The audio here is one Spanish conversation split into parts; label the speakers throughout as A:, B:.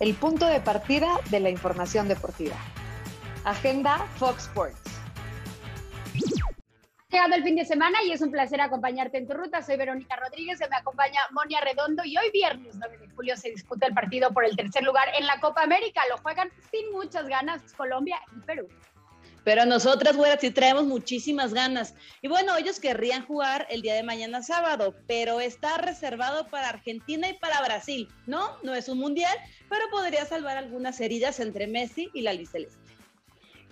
A: el punto de partida de la información deportiva. Agenda Fox Sports.
B: Llegando el fin de semana y es un placer acompañarte en tu ruta. Soy Verónica Rodríguez, se me acompaña Monia Redondo y hoy viernes 9 de julio se disputa el partido por el tercer lugar en la Copa América. Lo juegan sin muchas ganas Colombia y Perú.
C: Pero nosotras, güera, sí traemos muchísimas ganas. Y bueno, ellos querrían jugar el día de mañana sábado, pero está reservado para Argentina y para Brasil. No, no es un mundial, pero podría salvar algunas heridas entre Messi y la Celeste.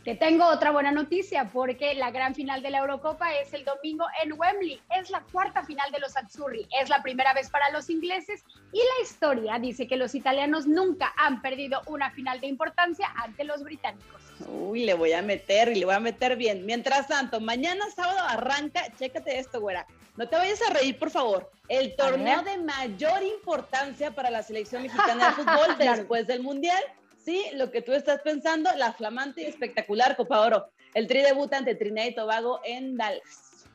B: Te tengo otra buena noticia porque la gran final de la Eurocopa es el domingo en Wembley. Es la cuarta final de los Azzurri. Es la primera vez para los ingleses y la historia dice que los italianos nunca han perdido una final de importancia ante los británicos.
C: Uy, le voy a meter y le voy a meter bien. Mientras tanto, mañana sábado arranca, chécate esto, güera. No te vayas a reír, por favor. El torneo de mayor importancia para la selección mexicana de fútbol después del Mundial. Sí, lo que tú estás pensando, la flamante y espectacular Copa Oro. El tri debuta ante Trinidad y Tobago en Dallas.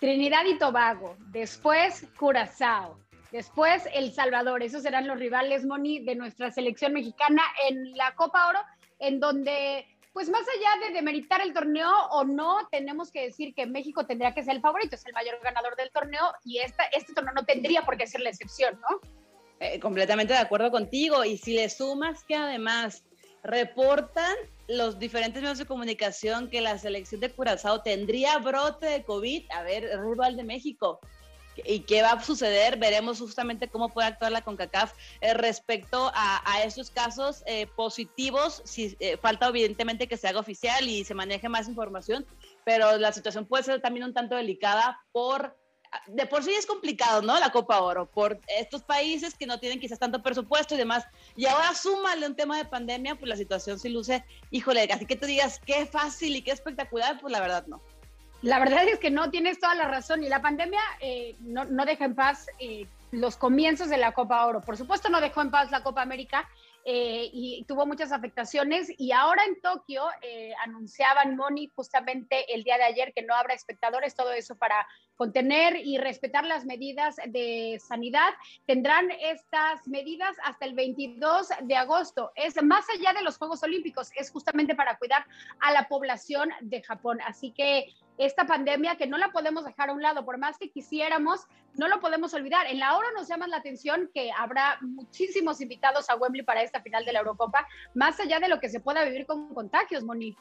B: Trinidad y Tobago, después Curazao, después El Salvador. Esos serán los rivales, Moni, de nuestra selección mexicana en la Copa Oro, en donde pues más allá de demeritar el torneo o no, tenemos que decir que México tendría que ser el favorito, es el mayor ganador del torneo y esta, este torneo no tendría por qué ser la excepción, ¿no?
C: Eh, completamente de acuerdo contigo. Y si le sumas que además reportan los diferentes medios de comunicación que la selección de Curazao tendría brote de COVID, a ver, rival de México y qué va a suceder. Veremos justamente cómo puede actuar la CONCACAF eh, respecto a, esos casos eh, positivos. Si, eh, falta evidentemente que se haga oficial y se maneje más información, pero la situación puede ser también un tanto delicada por... De por sí es complicado, ¿no? La Copa Oro, por estos países que no tienen quizás tanto presupuesto y demás. Y ahora súmale un tema de pandemia, pues la situación se luce, híjole, así que tú digas qué fácil y qué espectacular, pues la verdad no.
B: La verdad es que no tienes toda la razón y la pandemia eh, no, deja en paz eh, los comienzos de la Copa Oro. Por supuesto no dejó en paz la Copa América eh, y tuvo muchas afectaciones y ahora en Tokio anunciaban Moni justamente el día de ayer que no habrá espectadores, todo eso para contener y respetar las medidas de sanidad. Tendrán estas medidas hasta el 22 de agosto. Es más allá de los Juegos Olímpicos, es justamente para cuidar a la población de Japón. Así que esta pandemia que no la podemos dejar a un lado, por más que quisiéramos, no lo podemos olvidar. En la hora nos llama la atención que habrá muchísimos invitados a Wembley para esta final de la Eurocopa, más allá de lo que se pueda vivir con contagios, Moni.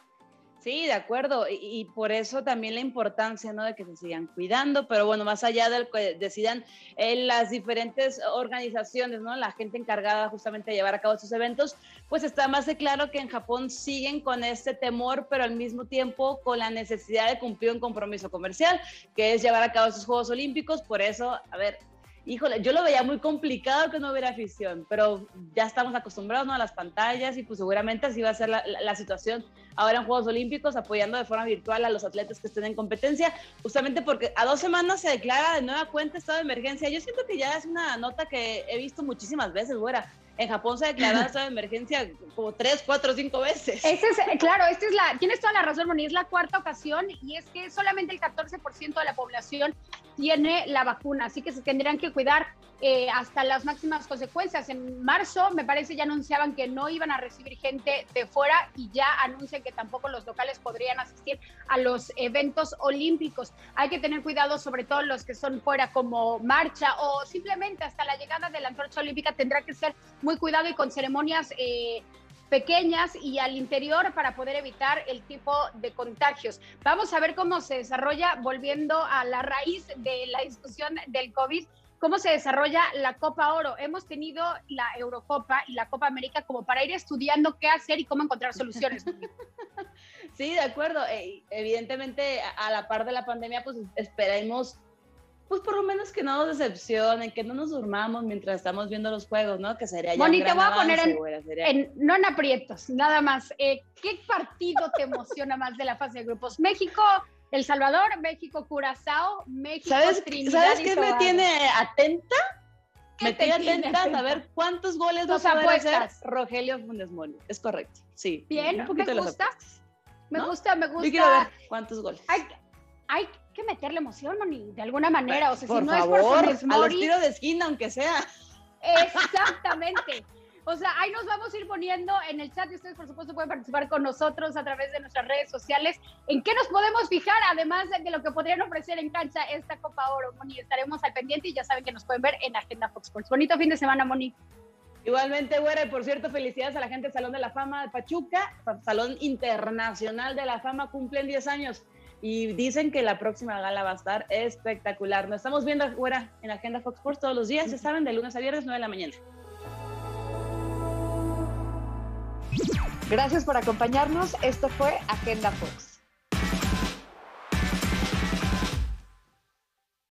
C: Sí, de acuerdo, y, por eso también la importancia, ¿no? De que se sigan cuidando, pero bueno, más allá del que decidan en las diferentes organizaciones, ¿no? La gente encargada justamente de llevar a cabo estos eventos, pues está más de claro que en Japón siguen con este temor, pero al mismo tiempo con la necesidad de cumplir un compromiso comercial, que es llevar a cabo estos Juegos Olímpicos, por eso, a ver, híjole, yo lo veía muy complicado que no hubiera afición, pero ya estamos acostumbrados ¿no? a las pantallas y pues seguramente así va a ser la, la, situación ahora en Juegos Olímpicos, apoyando de forma virtual a los atletas que estén en competencia, justamente porque a dos semanas se declara de nueva cuenta estado de emergencia. Yo siento que ya es una nota que he visto muchísimas veces, güera. En Japón se ha declarado estado de emergencia como tres, cuatro, cinco veces.
B: Este es, claro, esta es la, tienes toda la razón, Moni, es la cuarta ocasión y es que solamente el 14% de la población tiene la vacuna, así que se tendrían que cuidar eh, hasta las máximas consecuencias. En marzo, me parece, ya anunciaban que no iban a recibir gente de fuera y ya anuncian que tampoco los locales podrían asistir a los eventos olímpicos. Hay que tener cuidado, sobre todo los que son fuera, como marcha o simplemente hasta la llegada de la antorcha olímpica tendrá que ser muy cuidado y con ceremonias. Eh, pequeñas y al interior para poder evitar el tipo de contagios. Vamos a ver cómo se desarrolla, volviendo a la raíz de la discusión del COVID, cómo se desarrolla la Copa Oro. Hemos tenido la Eurocopa y la Copa América como para ir estudiando qué hacer y cómo encontrar soluciones.
C: Sí, de acuerdo. Evidentemente, a la par de la pandemia, pues esperemos, pues por lo menos que no nos decepcionen, que no nos durmamos mientras estamos viendo los juegos, ¿no? Que sería ya
B: Moni, te voy a poner en, no en aprietos, nada más. Eh, ¿Qué partido te emociona más de la fase de grupos? México, el Salvador, México, Curazao, México,
C: ¿Sabes, Trinidad ¿Sabes qué me tiene atenta? Me tiene atenta a saber cuántos goles va a poder hacer Rogelio Funes Mori. Es correcto, sí.
B: Bien, me gusta. Me gusta, me gusta. Yo
C: quiero ver cuántos goles.
B: Hay, hay que meterle emoción, Moni, de alguna manera. O sea,
C: por
B: si no
C: favor, es por Funes Mori... a los tiros de esquina, aunque sea.
B: Exactamente. O sea, ahí nos vamos a ir poniendo en el chat y ustedes, por supuesto, pueden participar con nosotros a través de nuestras redes sociales. ¿En qué nos podemos fijar? Además de lo que podrían ofrecer en cancha esta Copa Oro, Moni. Estaremos al pendiente y ya saben que nos pueden ver en Agenda Fox Sports. Bonito fin de semana, Moni.
C: Igualmente, güera, y por cierto, felicidades a la gente del Salón de la Fama de Pachuca, Salón Internacional de la Fama, cumplen 10 años y dicen que la próxima gala va a estar espectacular. Nos estamos viendo, güera, en Agenda Fox Sports todos los días, ya saben, de lunes a viernes, 9 de la mañana.
A: Gracias por acompañarnos. Esto fue Agenda Fox.